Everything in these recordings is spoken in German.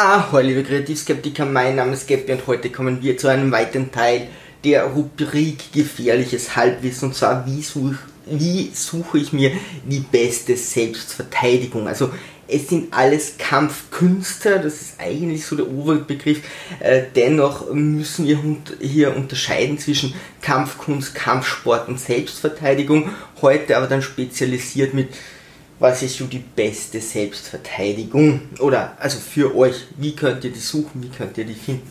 Ahoi, liebe Kreativskeptiker, mein Name ist Gabby und heute kommen wir zu einem weiteren Teil der Rubrik Gefährliches Halbwissen und zwar wie suche, wie suche ich mir die beste Selbstverteidigung. Also es sind alles Kampfkünste, das ist eigentlich so der Oberbegriff. Äh, dennoch müssen wir hier unterscheiden zwischen Kampfkunst, Kampfsport und Selbstverteidigung. Heute aber dann spezialisiert mit was ist so die beste Selbstverteidigung? Oder also für euch, wie könnt ihr die suchen, wie könnt ihr die finden?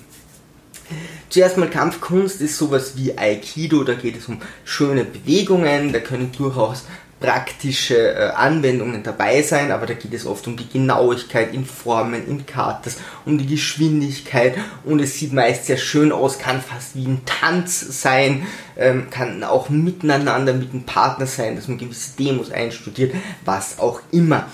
Zuerst mal Kampfkunst ist sowas wie Aikido, da geht es um schöne Bewegungen, da können durchaus praktische äh, Anwendungen dabei sein, aber da geht es oft um die Genauigkeit in Formen, in Katas, um die Geschwindigkeit und es sieht meist sehr schön aus, kann fast wie ein Tanz sein, ähm, kann auch miteinander mit einem Partner sein, dass man gewisse Demos einstudiert, was auch immer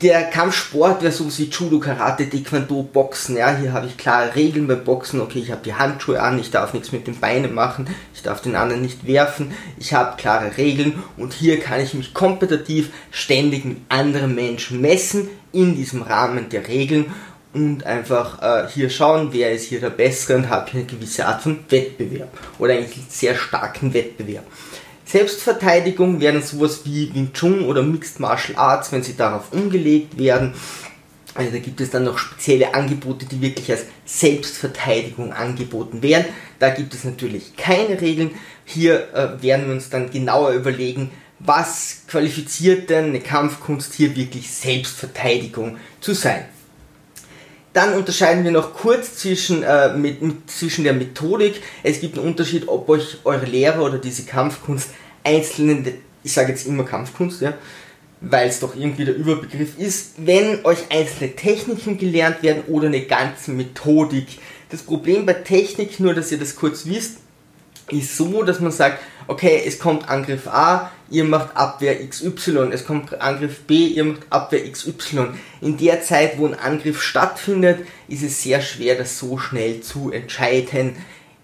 der Kampfsport wäre sowas wie Judo, Karate, Taekwondo, Boxen. Ja, hier habe ich klare Regeln beim Boxen. Okay, ich habe die Handschuhe an, ich darf nichts mit den Beinen machen, ich darf den anderen nicht werfen. Ich habe klare Regeln und hier kann ich mich kompetitiv ständig mit anderen Menschen messen in diesem Rahmen der Regeln und einfach äh, hier schauen, wer ist hier der Bessere und habe hier eine gewisse Art von Wettbewerb oder eigentlich sehr starken Wettbewerb. Selbstverteidigung wären sowas wie Wing Chun oder Mixed Martial Arts, wenn sie darauf umgelegt werden. Also da gibt es dann noch spezielle Angebote, die wirklich als Selbstverteidigung angeboten werden. Da gibt es natürlich keine Regeln. Hier äh, werden wir uns dann genauer überlegen, was qualifiziert denn eine Kampfkunst hier wirklich Selbstverteidigung zu sein. Dann unterscheiden wir noch kurz zwischen, äh, mit, zwischen der Methodik. Es gibt einen Unterschied, ob euch eure Lehrer oder diese Kampfkunst einzelnen, ich sage jetzt immer Kampfkunst, ja, weil es doch irgendwie der Überbegriff ist, wenn euch einzelne Techniken gelernt werden oder eine ganze Methodik. Das Problem bei Technik, nur dass ihr das kurz wisst, ist so, dass man sagt, okay, es kommt Angriff A, ihr macht Abwehr XY, es kommt Angriff B, ihr macht Abwehr XY. In der Zeit, wo ein Angriff stattfindet, ist es sehr schwer, das so schnell zu entscheiden.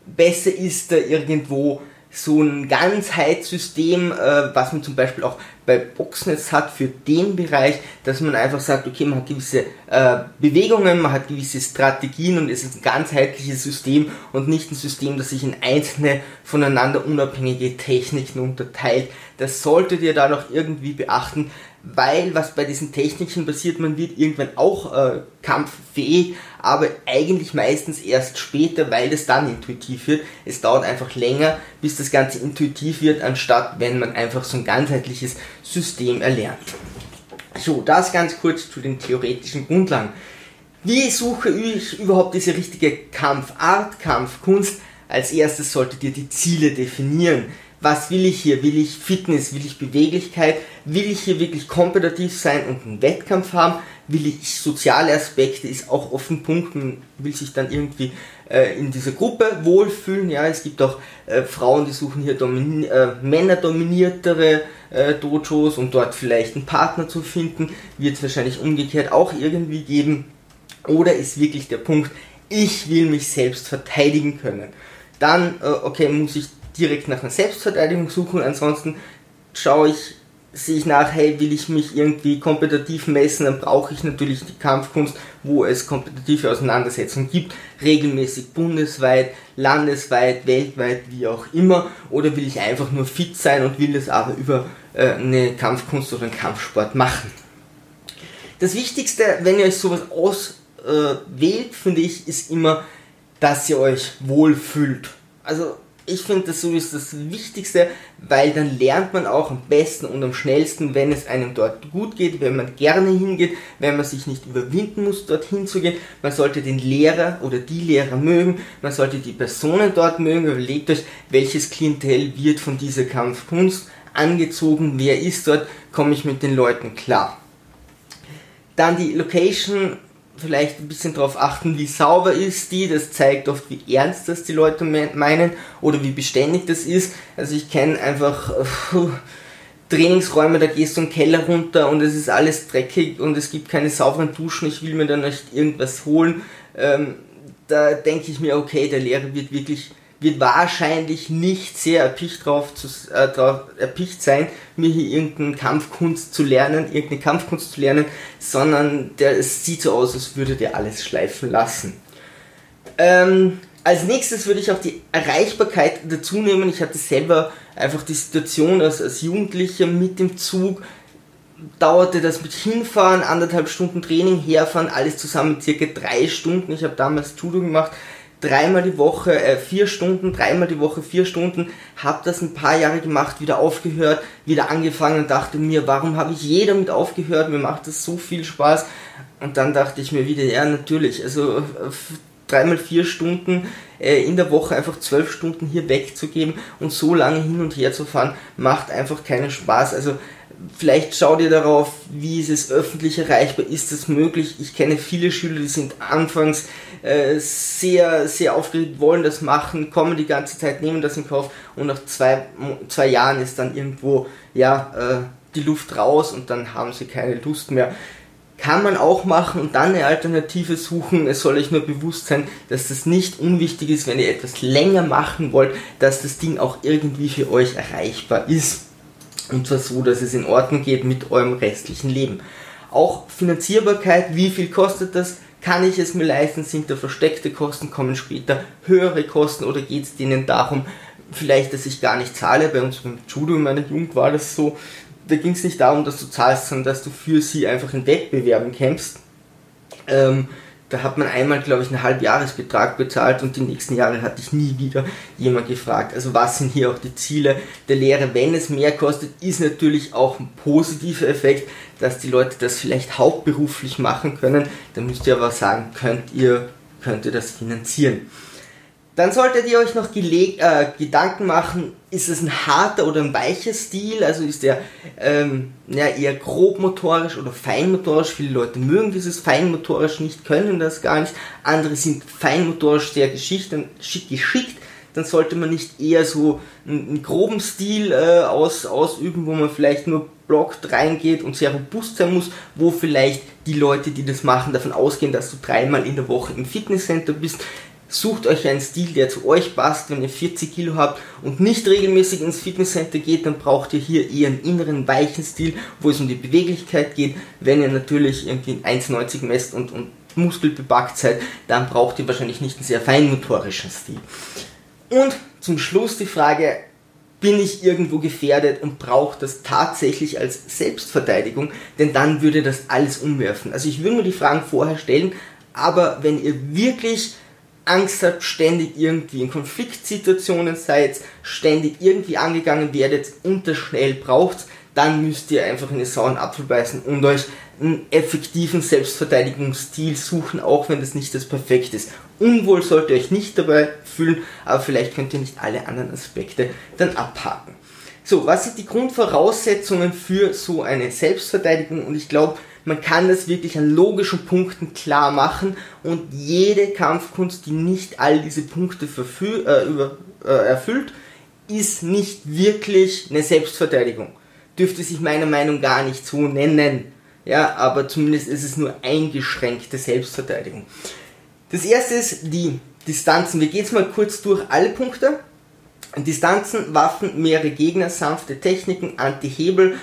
Besser ist da irgendwo so ein Ganzheitssystem, äh, was man zum Beispiel auch bei Boxen jetzt hat für den Bereich, dass man einfach sagt, okay, man hat gewisse äh, Bewegungen, man hat gewisse Strategien und es ist ein ganzheitliches System und nicht ein System, das sich in einzelne voneinander unabhängige Techniken unterteilt. Das solltet ihr da noch irgendwie beachten, weil was bei diesen Techniken passiert, man wird irgendwann auch äh, kampffähig, aber eigentlich meistens erst später, weil es dann intuitiv wird. Es dauert einfach länger, bis das Ganze intuitiv wird, anstatt wenn man einfach so ein ganzheitliches System erlernt. So, das ganz kurz zu den theoretischen Grundlagen. Wie suche ich überhaupt diese richtige Kampfart, Kampfkunst? Als erstes solltet ihr die Ziele definieren was will ich hier? Will ich Fitness? Will ich Beweglichkeit? Will ich hier wirklich kompetitiv sein und einen Wettkampf haben? Will ich soziale Aspekte? Ist auch oft ein Punkt, man will sich dann irgendwie äh, in dieser Gruppe wohlfühlen. Ja, es gibt auch äh, Frauen, die suchen hier domini äh, männerdominiertere äh, Dojos, um dort vielleicht einen Partner zu finden. Wird es wahrscheinlich umgekehrt auch irgendwie geben. Oder ist wirklich der Punkt, ich will mich selbst verteidigen können. Dann, äh, okay, muss ich direkt nach einer Selbstverteidigung suchen. Ansonsten schaue ich, sehe ich nach, hey, will ich mich irgendwie kompetitiv messen, dann brauche ich natürlich die Kampfkunst, wo es kompetitive Auseinandersetzungen gibt, regelmäßig bundesweit, landesweit, weltweit, wie auch immer. Oder will ich einfach nur fit sein und will das aber über äh, eine Kampfkunst oder einen Kampfsport machen. Das Wichtigste, wenn ihr euch sowas auswählt, äh, finde ich, ist immer, dass ihr euch wohlfühlt. Also ich finde, das so ist das Wichtigste, weil dann lernt man auch am besten und am schnellsten, wenn es einem dort gut geht, wenn man gerne hingeht, wenn man sich nicht überwinden muss, dorthin zu gehen. Man sollte den Lehrer oder die Lehrer mögen, man sollte die Personen dort mögen. Überlegt euch, welches Klientel wird von dieser Kampfkunst angezogen, wer ist dort, komme ich mit den Leuten klar. Dann die Location vielleicht ein bisschen darauf achten, wie sauber ist die. Das zeigt oft, wie ernst das die Leute meinen oder wie beständig das ist. Also ich kenne einfach uh, Trainingsräume, da gehst du einen Keller runter und es ist alles dreckig und es gibt keine sauberen Duschen. Ich will mir da nicht irgendwas holen. Ähm, da denke ich mir, okay, der Lehrer wird wirklich wird wahrscheinlich nicht sehr erpicht, drauf zu, äh, drauf erpicht sein, mir hier irgendeine Kampfkunst zu lernen, irgendeine Kampfkunst zu lernen, sondern der, es sieht so aus, als würde der alles schleifen lassen. Ähm, als nächstes würde ich auch die Erreichbarkeit dazu nehmen. Ich hatte selber einfach die Situation als, als Jugendlicher mit dem Zug, dauerte das mit Hinfahren, anderthalb Stunden Training, Herfahren, alles zusammen circa drei Stunden. Ich habe damals Judo gemacht, dreimal die Woche, äh, vier Stunden, dreimal die Woche, vier Stunden, habe das ein paar Jahre gemacht, wieder aufgehört, wieder angefangen und dachte mir, warum habe ich je damit aufgehört, mir macht das so viel Spaß. Und dann dachte ich mir wieder, ja natürlich, also dreimal vier Stunden äh, in der Woche einfach zwölf Stunden hier wegzugeben und so lange hin und her zu fahren, macht einfach keinen Spaß. Also vielleicht schaut ihr darauf, wie ist es öffentlich erreichbar, ist es möglich. Ich kenne viele Schüler, die sind anfangs äh, sehr, sehr aufgeregt, wollen das machen, kommen die ganze Zeit, nehmen das in Kauf und nach zwei, zwei Jahren ist dann irgendwo ja, äh, die Luft raus und dann haben sie keine Lust mehr. Kann man auch machen und dann eine Alternative suchen. Es soll euch nur bewusst sein, dass das nicht unwichtig ist, wenn ihr etwas länger machen wollt, dass das Ding auch irgendwie für euch erreichbar ist. Und zwar so, dass es in Ordnung geht mit eurem restlichen Leben. Auch Finanzierbarkeit, wie viel kostet das? Kann ich es mir leisten? Sind da versteckte Kosten? Kommen später höhere Kosten? Oder geht es denen darum, vielleicht, dass ich gar nicht zahle? Bei uns beim Judo in meiner Jugend war das so. Da ging es nicht darum, dass du zahlst, sondern dass du für sie einfach in Wettbewerben kämpfst. Ähm, da hat man einmal, glaube ich, einen Halbjahresbetrag bezahlt und die nächsten Jahre hatte ich nie wieder jemand gefragt. Also was sind hier auch die Ziele der Lehre? Wenn es mehr kostet, ist natürlich auch ein positiver Effekt, dass die Leute das vielleicht hauptberuflich machen können. Da müsst ihr aber sagen, könnt ihr, könnt ihr das finanzieren. Dann solltet ihr euch noch äh, Gedanken machen, ist es ein harter oder ein weicher Stil, also ist der ähm, ja, eher grobmotorisch oder feinmotorisch. Viele Leute mögen dieses feinmotorisch nicht, können das gar nicht. Andere sind feinmotorisch sehr geschickt. Dann sollte man nicht eher so einen, einen groben Stil äh, aus, ausüben, wo man vielleicht nur blockt reingeht und sehr robust sein muss, wo vielleicht die Leute, die das machen, davon ausgehen, dass du dreimal in der Woche im Fitnesscenter bist. Sucht euch einen Stil, der zu euch passt. Wenn ihr 40 Kilo habt und nicht regelmäßig ins Fitnesscenter geht, dann braucht ihr hier eher einen inneren, weichen Stil, wo es um die Beweglichkeit geht. Wenn ihr natürlich irgendwie 1,90 messt und, und muskelbepackt seid, dann braucht ihr wahrscheinlich nicht einen sehr feinmotorischen Stil. Und zum Schluss die Frage, bin ich irgendwo gefährdet und brauche das tatsächlich als Selbstverteidigung, denn dann würde das alles umwerfen. Also ich würde mir die Fragen vorher stellen, aber wenn ihr wirklich Angst habt, ständig irgendwie in Konfliktsituationen seid, ständig irgendwie angegangen werdet und das schnell braucht, dann müsst ihr einfach in den sauren Apfel beißen und euch einen effektiven Selbstverteidigungsstil suchen, auch wenn das nicht das perfekte ist. Unwohl sollt ihr euch nicht dabei fühlen, aber vielleicht könnt ihr nicht alle anderen Aspekte dann abhaken. So, was sind die Grundvoraussetzungen für so eine Selbstverteidigung? Und ich glaube, man kann das wirklich an logischen Punkten klar machen und jede Kampfkunst, die nicht all diese Punkte äh, über, äh, erfüllt, ist nicht wirklich eine Selbstverteidigung. Dürfte sich meiner Meinung gar nicht so nennen. Ja, aber zumindest ist es nur eingeschränkte Selbstverteidigung. Das erste ist die Distanzen. Wir gehen jetzt mal kurz durch alle Punkte. Distanzen, Waffen, mehrere Gegner, sanfte Techniken, Anti-Hebel,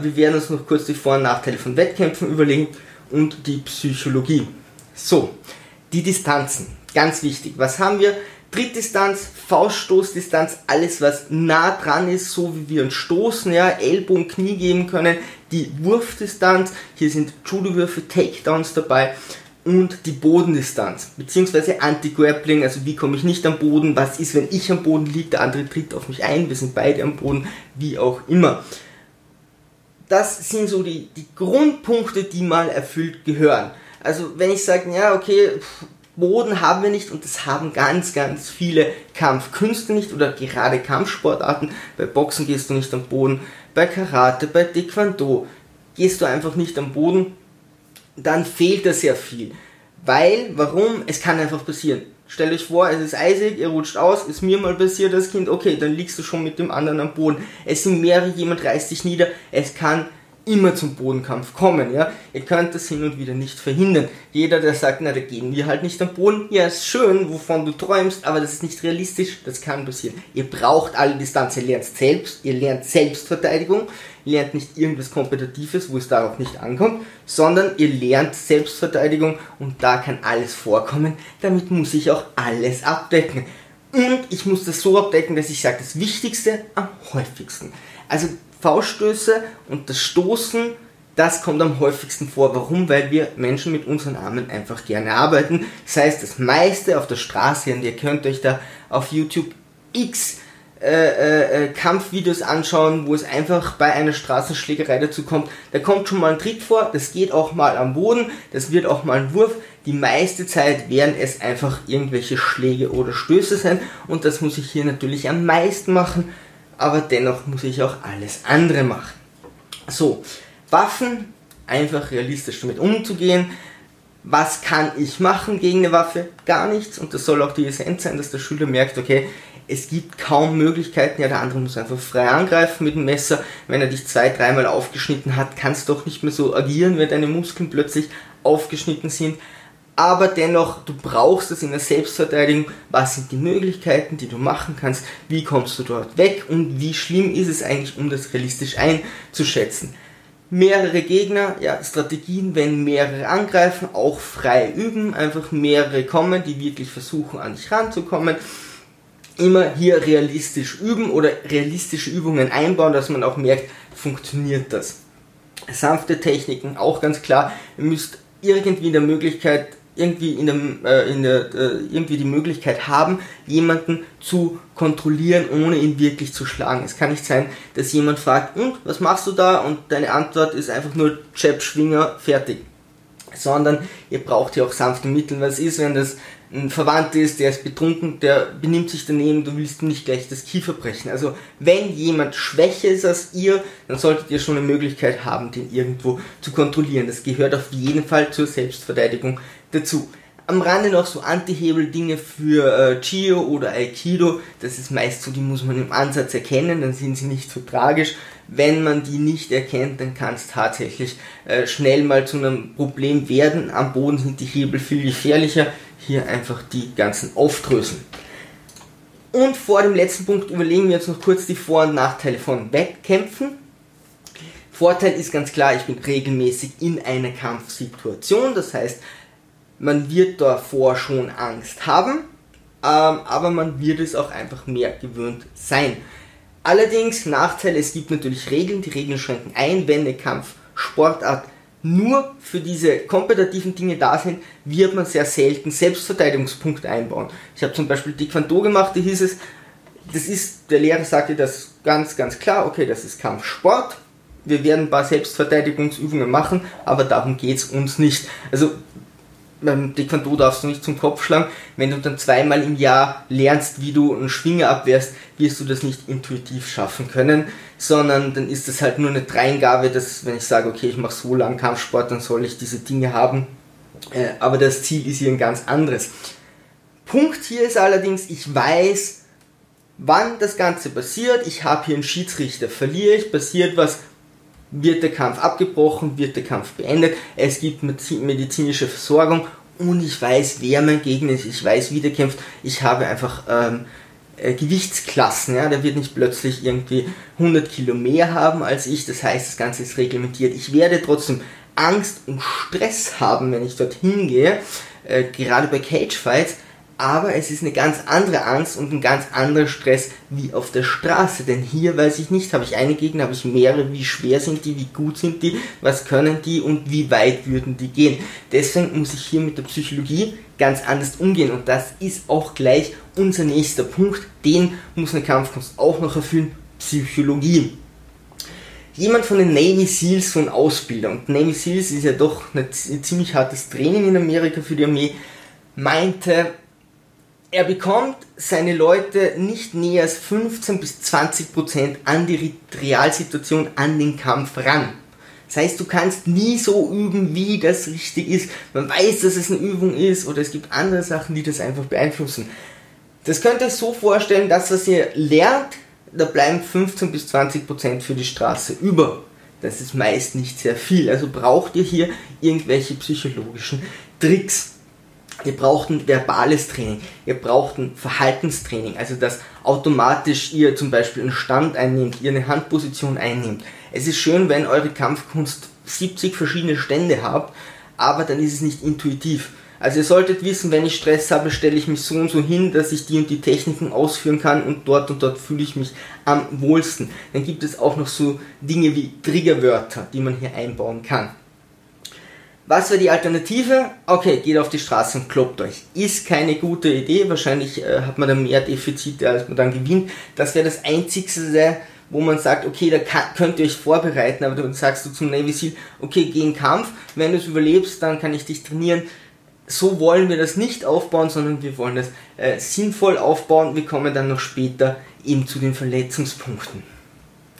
wir werden uns noch kurz die Vor- und Nachteile von Wettkämpfen überlegen und die Psychologie. So, die Distanzen, ganz wichtig. Was haben wir? Trittdistanz, Fauststoßdistanz, alles was nah dran ist, so wie wir uns stoßen, ja, Ellbogen, Knie geben können, die Wurfdistanz, hier sind Judo-Würfe, Takedowns dabei und die Bodendistanz, beziehungsweise Anti-Grappling, also wie komme ich nicht am Boden, was ist, wenn ich am Boden liege, der andere tritt auf mich ein, wir sind beide am Boden, wie auch immer das sind so die, die Grundpunkte, die mal erfüllt gehören. Also wenn ich sage, ja, okay, Boden haben wir nicht und das haben ganz, ganz viele Kampfkünste nicht oder gerade Kampfsportarten. Bei Boxen gehst du nicht am Boden, bei Karate, bei Taekwondo gehst du einfach nicht am Boden, dann fehlt da sehr viel. Weil, warum? Es kann einfach passieren. Stellt euch vor, es ist eisig, ihr rutscht aus, ist mir mal passiert als Kind, okay, dann liegst du schon mit dem anderen am Boden. Es sind mehrere, jemand reißt dich nieder, es kann immer zum Bodenkampf kommen, ja. Ihr könnt das hin und wieder nicht verhindern. Jeder, der sagt, na, da gehen wir halt nicht am Boden, ja, ist schön, wovon du träumst, aber das ist nicht realistisch, das kann passieren. Ihr braucht alle Distanz, ihr lernt selbst, ihr lernt Selbstverteidigung, ihr lernt nicht irgendwas Kompetitives, wo es darauf nicht ankommt, sondern ihr lernt Selbstverteidigung und da kann alles vorkommen, damit muss ich auch alles abdecken. Und ich muss das so abdecken, dass ich sage, das Wichtigste am häufigsten. Also Fauststöße und das Stoßen, das kommt am häufigsten vor. Warum? Weil wir Menschen mit unseren Armen einfach gerne arbeiten. Das heißt, das meiste auf der Straße, und ihr könnt euch da auf YouTube x äh, äh, äh, Kampfvideos anschauen, wo es einfach bei einer Straßenschlägerei dazu kommt. Da kommt schon mal ein Trick vor, das geht auch mal am Boden, das wird auch mal ein Wurf. Die meiste Zeit werden es einfach irgendwelche Schläge oder Stöße sein und das muss ich hier natürlich am meisten machen, aber dennoch muss ich auch alles andere machen. So, Waffen, einfach realistisch damit umzugehen. Was kann ich machen gegen eine Waffe? Gar nichts. Und das soll auch die Essenz sein, dass der Schüler merkt, okay, es gibt kaum Möglichkeiten. Ja, der andere muss einfach frei angreifen mit dem Messer. Wenn er dich zwei, dreimal aufgeschnitten hat, kannst du doch nicht mehr so agieren, wenn deine Muskeln plötzlich aufgeschnitten sind aber dennoch, du brauchst es in der Selbstverteidigung. Was sind die Möglichkeiten, die du machen kannst? Wie kommst du dort weg? Und wie schlimm ist es eigentlich, um das realistisch einzuschätzen? Mehrere Gegner, ja, Strategien, wenn mehrere angreifen, auch frei üben, einfach mehrere kommen, die wirklich versuchen, an dich ranzukommen. Immer hier realistisch üben oder realistische Übungen einbauen, dass man auch merkt, funktioniert das. Sanfte Techniken, auch ganz klar, ihr müsst irgendwie in der Möglichkeit irgendwie in dem, äh, in der, äh, irgendwie die Möglichkeit haben, jemanden zu kontrollieren, ohne ihn wirklich zu schlagen. Es kann nicht sein, dass jemand fragt, und was machst du da? Und deine Antwort ist einfach nur Jab, Schwinger, fertig. Sondern ihr braucht ja auch sanfte Mittel. Was ist, wenn das ein Verwandter ist, der ist betrunken, der benimmt sich daneben, du willst ihm nicht gleich das Kiefer brechen. Also wenn jemand schwächer ist als ihr, dann solltet ihr schon eine Möglichkeit haben, den irgendwo zu kontrollieren. Das gehört auf jeden Fall zur Selbstverteidigung dazu. Am Rande noch so Anti-Hebel-Dinge für äh, Chio oder Aikido. Das ist meist so, die muss man im Ansatz erkennen, dann sind sie nicht so tragisch. Wenn man die nicht erkennt, dann kann es tatsächlich äh, schnell mal zu einem Problem werden. Am Boden sind die Hebel viel gefährlicher. Hier einfach die ganzen aufdröseln. Und vor dem letzten Punkt überlegen wir jetzt noch kurz die Vor- und Nachteile von Wettkämpfen. Vorteil ist ganz klar, ich bin regelmäßig in einer Kampfsituation. Das heißt, man wird davor schon Angst haben, ähm, aber man wird es auch einfach mehr gewöhnt sein. Allerdings Nachteil, es gibt natürlich Regeln, die Regeln schränken ein, wenn eine Kampfsportart nur für diese kompetitiven Dinge da sind, wird man sehr selten Selbstverteidigungspunkte einbauen. Ich habe zum Beispiel Taekwondo gemacht, da hieß es, das ist, der Lehrer sagte das ganz, ganz klar, okay, das ist Kampfsport, wir werden ein paar Selbstverteidigungsübungen machen, aber darum geht es uns nicht. Also beim Taekwondo darfst du nicht zum Kopf schlagen. Wenn du dann zweimal im Jahr lernst, wie du einen Schwinger abwehrst, wirst du das nicht intuitiv schaffen können, sondern dann ist das halt nur eine Dreingabe, dass wenn ich sage, okay, ich mache so lange Kampfsport, dann soll ich diese Dinge haben. Äh, aber das Ziel ist hier ein ganz anderes. Punkt hier ist allerdings, ich weiß, wann das Ganze passiert. Ich habe hier einen Schiedsrichter. Verliere ich, passiert was, wird der Kampf abgebrochen, wird der Kampf beendet, es gibt medizinische Versorgung und ich weiß, wer mein Gegner ist, ich weiß, wie der kämpft, ich habe einfach ähm, äh, Gewichtsklassen, ja, der wird nicht plötzlich irgendwie 100 Kilo mehr haben als ich, das heißt, das Ganze ist reglementiert. Ich werde trotzdem Angst und Stress haben, wenn ich dorthin gehe, äh, gerade bei Cagefights, aber es ist eine ganz andere Angst und ein ganz anderer Stress wie auf der Straße. Denn hier weiß ich nicht, habe ich eine Gegner, habe ich mehrere, wie schwer sind die, wie gut sind die, was können die und wie weit würden die gehen. Deswegen muss ich hier mit der Psychologie ganz anders umgehen und das ist auch gleich unser nächster Punkt. Den muss eine Kampfkunst auch noch erfüllen, Psychologie. Jemand von den Navy Seals, von Ausbilder, und Navy Seals ist ja doch ein ziemlich hartes Training in Amerika für die Armee, meinte, er bekommt seine Leute nicht näher als 15 bis 20 Prozent an die Realsituation, an den Kampf ran. Das heißt, du kannst nie so üben, wie das richtig ist. Man weiß, dass es eine Übung ist oder es gibt andere Sachen, die das einfach beeinflussen. Das könnt ihr so vorstellen, dass was ihr lernt, da bleiben 15 bis 20 Prozent für die Straße über. das ist meist nicht sehr viel. Also braucht ihr hier irgendwelche psychologischen Tricks. Ihr braucht ein verbales Training, ihr braucht ein Verhaltenstraining, also dass automatisch ihr zum Beispiel einen Stand einnehmt, ihr eine Handposition einnehmt. Es ist schön, wenn eure Kampfkunst 70 verschiedene Stände habt, aber dann ist es nicht intuitiv. Also ihr solltet wissen, wenn ich Stress habe, stelle ich mich so und so hin, dass ich die und die Techniken ausführen kann und dort und dort fühle ich mich am wohlsten. Dann gibt es auch noch so Dinge wie Triggerwörter, die man hier einbauen kann. Was wäre die Alternative? Okay, geht auf die Straße und kloppt euch. Ist keine gute Idee. Wahrscheinlich äh, hat man da mehr Defizite, als man dann gewinnt. Das wäre das Einzigste, wo man sagt, okay, da kann, könnt ihr euch vorbereiten, aber dann sagst du zum Navy Seal, okay, geh in Kampf. Wenn du es überlebst, dann kann ich dich trainieren. So wollen wir das nicht aufbauen, sondern wir wollen das äh, sinnvoll aufbauen. Wir kommen dann noch später eben zu den Verletzungspunkten.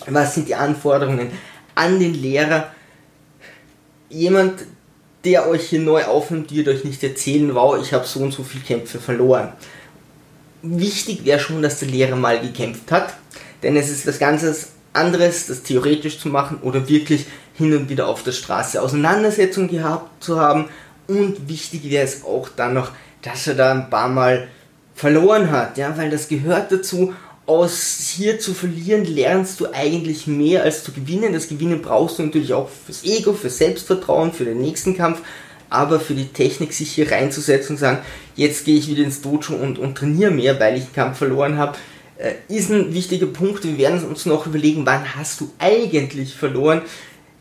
Was sind die Anforderungen an den Lehrer? Jemand, der euch hier neu aufnimmt, wird euch nicht erzählen, wow, ich habe so und so viele Kämpfe verloren. Wichtig wäre schon, dass der Lehrer mal gekämpft hat, denn es ist was ganz anderes, das theoretisch zu machen oder wirklich hin und wieder auf der Straße Auseinandersetzungen gehabt zu haben. Und wichtig wäre es auch dann noch, dass er da ein paar Mal verloren hat, ja, weil das gehört dazu aus hier zu verlieren lernst du eigentlich mehr als zu gewinnen. Das Gewinnen brauchst du natürlich auch fürs Ego, fürs Selbstvertrauen, für den nächsten Kampf, aber für die Technik sich hier reinzusetzen und sagen, jetzt gehe ich wieder ins Dojo und, und trainiere mehr, weil ich den Kampf verloren habe, äh, ist ein wichtiger Punkt. Wir werden uns noch überlegen, wann hast du eigentlich verloren.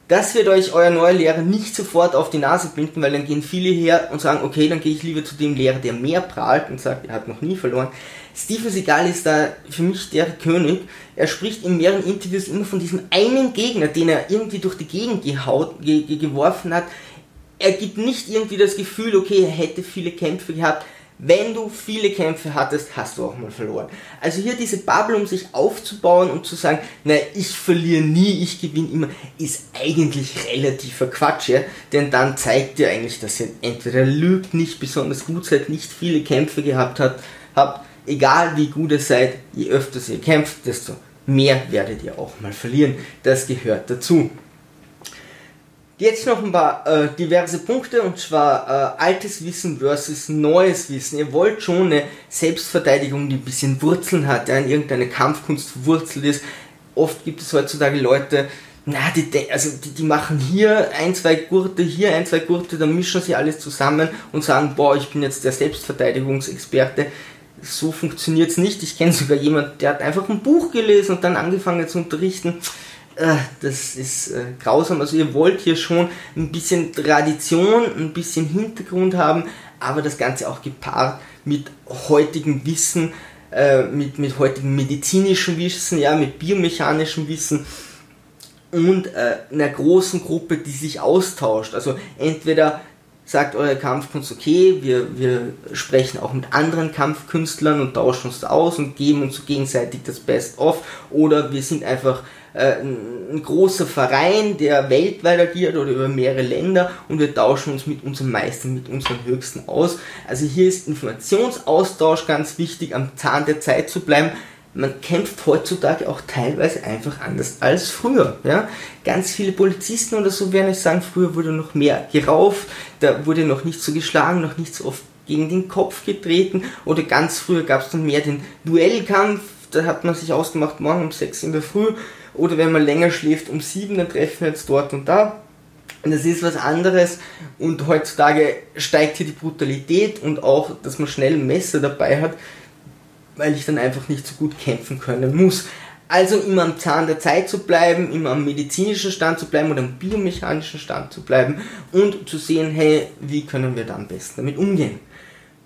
Das wird euch euer neuer Lehrer nicht sofort auf die Nase binden, weil dann gehen viele her und sagen, okay, dann gehe ich lieber zu dem Lehrer, der mehr prahlt und sagt, er hat noch nie verloren. Steven Seagal ist da für mich der König. Er spricht in mehreren Interviews immer von diesem einen Gegner, den er irgendwie durch die Gegend gehaut, ge, ge, geworfen hat. Er gibt nicht irgendwie das Gefühl, okay, er hätte viele Kämpfe gehabt wenn du viele Kämpfe hattest, hast du auch mal verloren. Also hier diese Bubble, um sich aufzubauen und zu sagen, na, ich verliere nie, ich gewinne immer, ist eigentlich relativer Quatsch, ja? denn dann zeigt ihr eigentlich, dass ihr entweder lügt, nicht besonders gut seid, nicht viele Kämpfe gehabt habt, habt, egal wie gut ihr seid, je öfter ihr kämpft, desto mehr werdet ihr auch mal verlieren. Das gehört dazu. Jetzt noch ein paar äh, diverse Punkte und zwar äh, altes Wissen versus neues Wissen. Ihr wollt schon eine Selbstverteidigung, die ein bisschen Wurzeln hat, ja, in irgendeine Kampfkunst verwurzelt ist. Oft gibt es heutzutage Leute, na, die, also die, die machen hier ein, zwei Gurte, hier ein, zwei Gurte, dann mischen sie alles zusammen und sagen, boah, ich bin jetzt der Selbstverteidigungsexperte. So funktioniert es nicht. Ich kenne sogar jemanden, der hat einfach ein Buch gelesen und dann angefangen zu unterrichten äh, das ist äh, grausam. Also ihr wollt hier schon ein bisschen Tradition, ein bisschen Hintergrund haben, aber das Ganze auch gepaart mit heutigem Wissen, äh, mit, mit heutigem medizinischem Wissen, ja, mit biomechanischem Wissen und einer großen Gruppe, die sich austauscht. Also entweder sagt eure Kampfkunst, okay, wir, wir sprechen auch mit anderen Kampfkünstlern und tauschen uns aus und geben uns gegenseitig das Best-of oder wir sind einfach äh, ein großer Verein, der weltweit agiert oder über mehrere Länder und wir tauschen uns mit unseren Meistern, mit unseren Höchsten aus. Also hier ist Informationsaustausch ganz wichtig, am Zahn der Zeit zu bleiben. Man kämpft heutzutage auch teilweise einfach anders als früher. Ja? Ganz viele Polizisten oder so werden ich sagen, früher wurde noch mehr gerauft, da wurde noch nicht so geschlagen, noch nicht so oft gegen den Kopf getreten oder ganz früher gab es dann mehr den Duellkampf, da hat man sich ausgemacht, morgen um 6 in der Früh oder wenn man länger schläft um sieben, dann treffen wir jetzt dort und da. Und das ist was anderes und heutzutage steigt hier die Brutalität und auch, dass man schnell ein Messer dabei hat, weil ich dann einfach nicht so gut kämpfen können muss. Also immer am Zahn der Zeit zu bleiben, immer am medizinischen Stand zu bleiben oder am biomechanischen Stand zu bleiben und zu sehen, hey, wie können wir da am besten damit umgehen.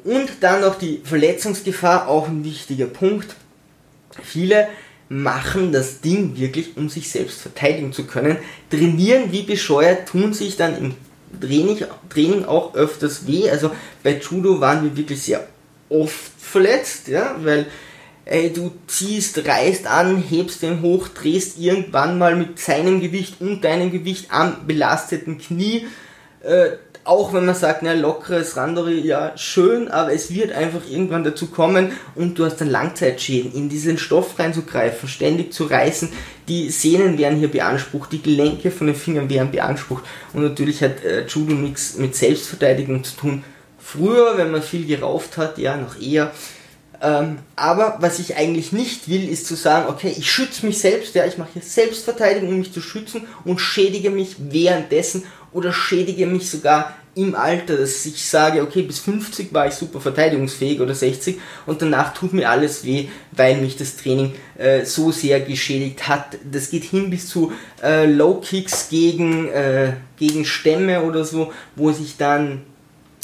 Und dann noch die Verletzungsgefahr, auch ein wichtiger Punkt. Viele machen das Ding wirklich, um sich selbst verteidigen zu können. Trainieren wie bescheuert, tun sich dann im Training, Training auch öfters weh. Also bei Judo waren wir wirklich sehr oft verletzt, ja, weil ey, du ziehst, reißt an, hebst den hoch, drehst irgendwann mal mit seinem Gewicht und deinem Gewicht am belasteten Knie. Äh, auch wenn man sagt, na, lockeres Randori, ja, schön, aber es wird einfach irgendwann dazu kommen und du hast dann Langzeitschäden, in diesen Stoff reinzugreifen, ständig zu reißen, die Sehnen werden hier beansprucht, die Gelenke von den Fingern werden beansprucht. Und natürlich hat äh, Judo nichts mit Selbstverteidigung zu tun. Früher, wenn man viel gerauft hat, ja, noch eher, ähm, aber was ich eigentlich nicht will, ist zu sagen, okay, ich schütze mich selbst, ja, ich mache hier Selbstverteidigung, um mich zu schützen und schädige mich währenddessen oder schädige mich sogar im Alter, dass ich sage, okay, bis 50 war ich super verteidigungsfähig oder 60 und danach tut mir alles weh, weil mich das Training äh, so sehr geschädigt hat. Das geht hin bis zu äh, Low Kicks gegen, äh, gegen Stämme oder so, wo sich dann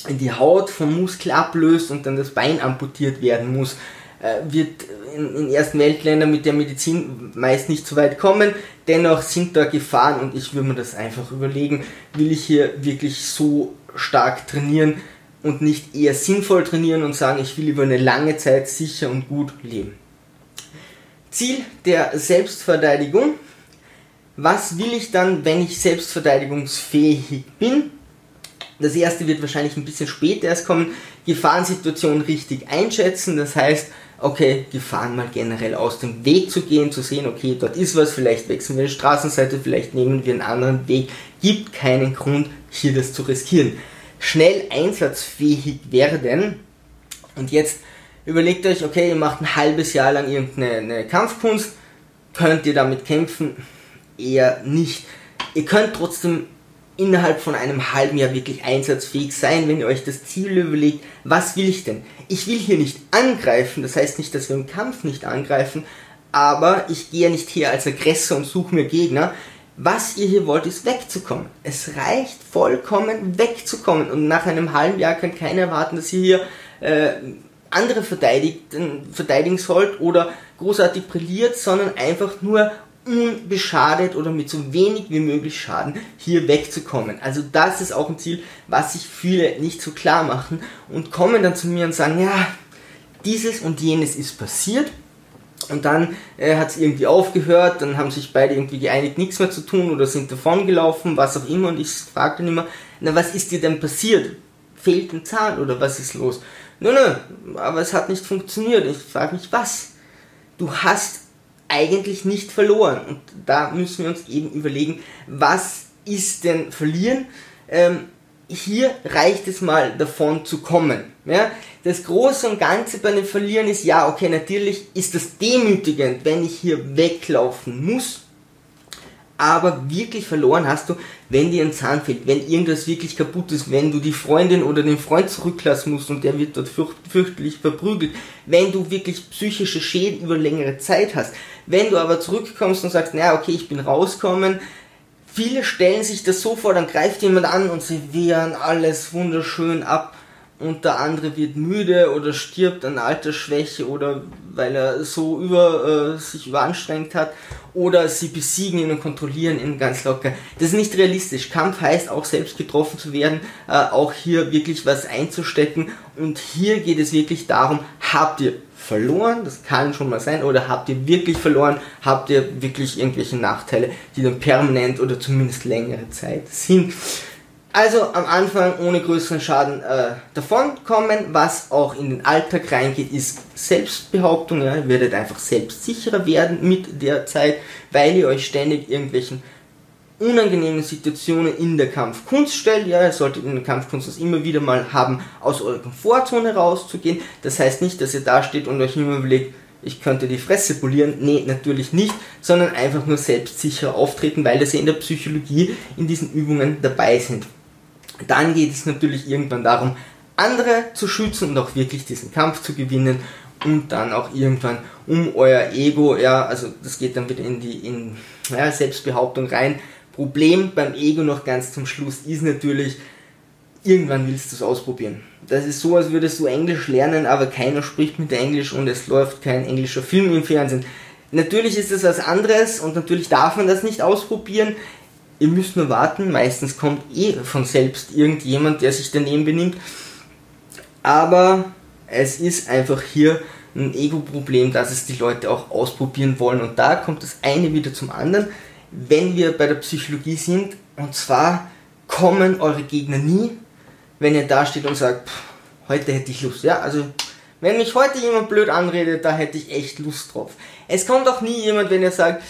die Haut vom Muskel ablöst und dann das Bein amputiert werden muss. Äh, wird in, in ersten Weltländern mit der Medizin meist nicht so weit kommen. Dennoch sind da Gefahren und ich würde mir das einfach überlegen, will ich hier wirklich so stark trainieren und nicht eher sinnvoll trainieren und sagen, ich will über eine lange Zeit sicher und gut leben. Ziel der Selbstverteidigung. Was will ich dann, wenn ich selbstverteidigungsfähig bin? Das erste wird wahrscheinlich ein bisschen später erst kommen. Gefahrensituation richtig einschätzen. Das heißt, okay, Gefahren mal generell aus dem Weg zu gehen, zu sehen, okay, dort ist was, vielleicht wechseln wir die Straßenseite, vielleicht nehmen wir einen anderen Weg. Gibt keinen Grund, hier das zu riskieren. Schnell einsatzfähig werden. Und jetzt überlegt euch, okay, ihr macht ein halbes Jahr lang irgendeine Kampfkunst. Könnt ihr damit kämpfen? Eher nicht. Ihr könnt trotzdem innerhalb von einem halben Jahr wirklich einsatzfähig sein, wenn ihr euch das Ziel überlegt, was will ich denn? Ich will hier nicht angreifen, das heißt nicht, dass wir im Kampf nicht angreifen, aber ich gehe nicht hier als Aggressor und suche mir Gegner. Was ihr hier wollt, ist wegzukommen. Es reicht vollkommen wegzukommen und nach einem halben Jahr kann keiner erwarten, dass ihr hier äh, andere verteidigt, verteidigen sollt oder großartig brilliert, sondern einfach nur unbeschadet oder mit so wenig wie möglich Schaden hier wegzukommen. Also das ist auch ein Ziel, was sich viele nicht so klar machen und kommen dann zu mir und sagen, ja, dieses und jenes ist passiert und dann äh, hat es irgendwie aufgehört, dann haben sich beide irgendwie geeinigt, nichts mehr zu tun oder sind davon gelaufen, was auch immer und ich frage dann immer, na was ist dir denn passiert? Fehlt ein Zahn oder was ist los? Nö, nö, aber es hat nicht funktioniert. Ich frage mich, was? Du hast eigentlich nicht verloren. Und da müssen wir uns eben überlegen, was ist denn verlieren? Ähm, hier reicht es mal davon zu kommen. Ja? Das Große und Ganze bei dem Verlieren ist, ja, okay, natürlich ist das demütigend, wenn ich hier weglaufen muss aber wirklich verloren hast du, wenn dir ein Zahn fehlt, wenn irgendwas wirklich kaputt ist, wenn du die Freundin oder den Freund zurücklassen musst und der wird dort fürcht, fürchterlich verprügelt, wenn du wirklich psychische Schäden über längere Zeit hast, wenn du aber zurückkommst und sagst, naja, okay, ich bin rauskommen, viele stellen sich das so vor, dann greift jemand an und sie wehren alles wunderschön ab und der andere wird müde oder stirbt an Altersschwäche oder weil er so über äh, sich überanstrengt hat oder sie besiegen ihn und kontrollieren ihn ganz locker. Das ist nicht realistisch. Kampf heißt auch selbst getroffen zu werden, äh, auch hier wirklich was einzustecken und hier geht es wirklich darum, habt ihr verloren, das kann schon mal sein, oder habt ihr wirklich verloren, habt ihr wirklich irgendwelche Nachteile, die dann permanent oder zumindest längere Zeit sind. Also am Anfang ohne größeren Schaden äh, davonkommen. Was auch in den Alltag reingeht, ist Selbstbehauptung. Ja. Ihr werdet einfach selbstsicherer werden mit der Zeit, weil ihr euch ständig irgendwelchen unangenehmen Situationen in der Kampfkunst stellt. Ja, ihr solltet in der Kampfkunst das immer wieder mal haben, aus eurer Komfortzone rauszugehen. Das heißt nicht, dass ihr da steht und euch immer überlegt, ich könnte die Fresse polieren. Nee, natürlich nicht, sondern einfach nur selbstsicher auftreten, weil das ja in der Psychologie in diesen Übungen dabei sind. Dann geht es natürlich irgendwann darum, andere zu schützen und auch wirklich diesen Kampf zu gewinnen und dann auch irgendwann um euer Ego, ja, also das geht dann wieder in die in, ja, Selbstbehauptung rein. Problem beim Ego noch ganz zum Schluss ist natürlich, irgendwann willst du es ausprobieren. Das ist so, als würdest du Englisch lernen, aber keiner spricht mit Englisch und es läuft kein englischer Film im Fernsehen. Natürlich ist das was anderes und natürlich darf man das nicht ausprobieren. Ihr müsst nur warten, meistens kommt eh von selbst irgendjemand, der sich daneben benimmt. Aber es ist einfach hier ein Ego-Problem, dass es die Leute auch ausprobieren wollen. Und da kommt das eine wieder zum anderen. Wenn wir bei der Psychologie sind, und zwar kommen eure Gegner nie, wenn ihr da steht und sagt, pff, heute hätte ich Lust. Ja, also wenn mich heute jemand blöd anredet, da hätte ich echt Lust drauf. Es kommt auch nie jemand, wenn ihr sagt,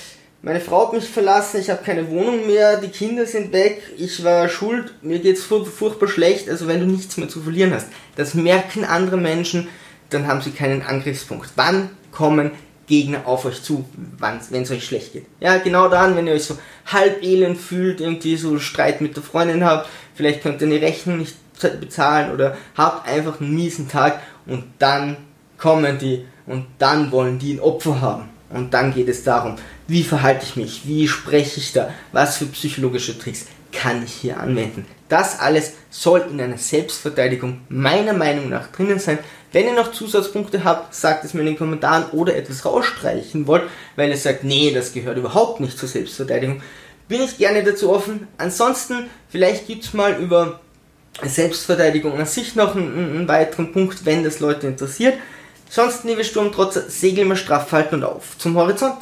meine Frau hat mich verlassen, ich habe keine Wohnung mehr, die Kinder sind weg, ich war schuld, mir geht's furch furchtbar schlecht, also wenn du nichts mehr zu verlieren hast. Das merken andere Menschen, dann haben sie keinen Angriffspunkt. Wann kommen Gegner auf euch zu, wenn es euch schlecht geht? Ja, genau dann, wenn ihr euch so halb elend fühlt, irgendwie so Streit mit der Freundin habt, vielleicht könnt ihr eine Rechnung nicht bezahlen oder habt einfach einen miesen Tag und dann kommen die und dann wollen die ein Opfer haben. Und dann geht es darum, wie verhalte ich mich, wie spreche ich da, was für psychologische Tricks kann ich hier anwenden. Das alles soll in einer Selbstverteidigung meiner Meinung nach drinnen sein. Wenn ihr noch Zusatzpunkte habt, sagt es mir in den Kommentaren oder etwas rausstreichen wollt, weil ihr sagt, nee, das gehört überhaupt nicht zur Selbstverteidigung, bin ich gerne dazu offen. Ansonsten, vielleicht gibt es mal über Selbstverteidigung an sich noch einen, einen weiteren Punkt, wenn das Leute interessiert. Sonst, liebe Sturmtrotzer, segel mal straff halten und auf zum Horizont.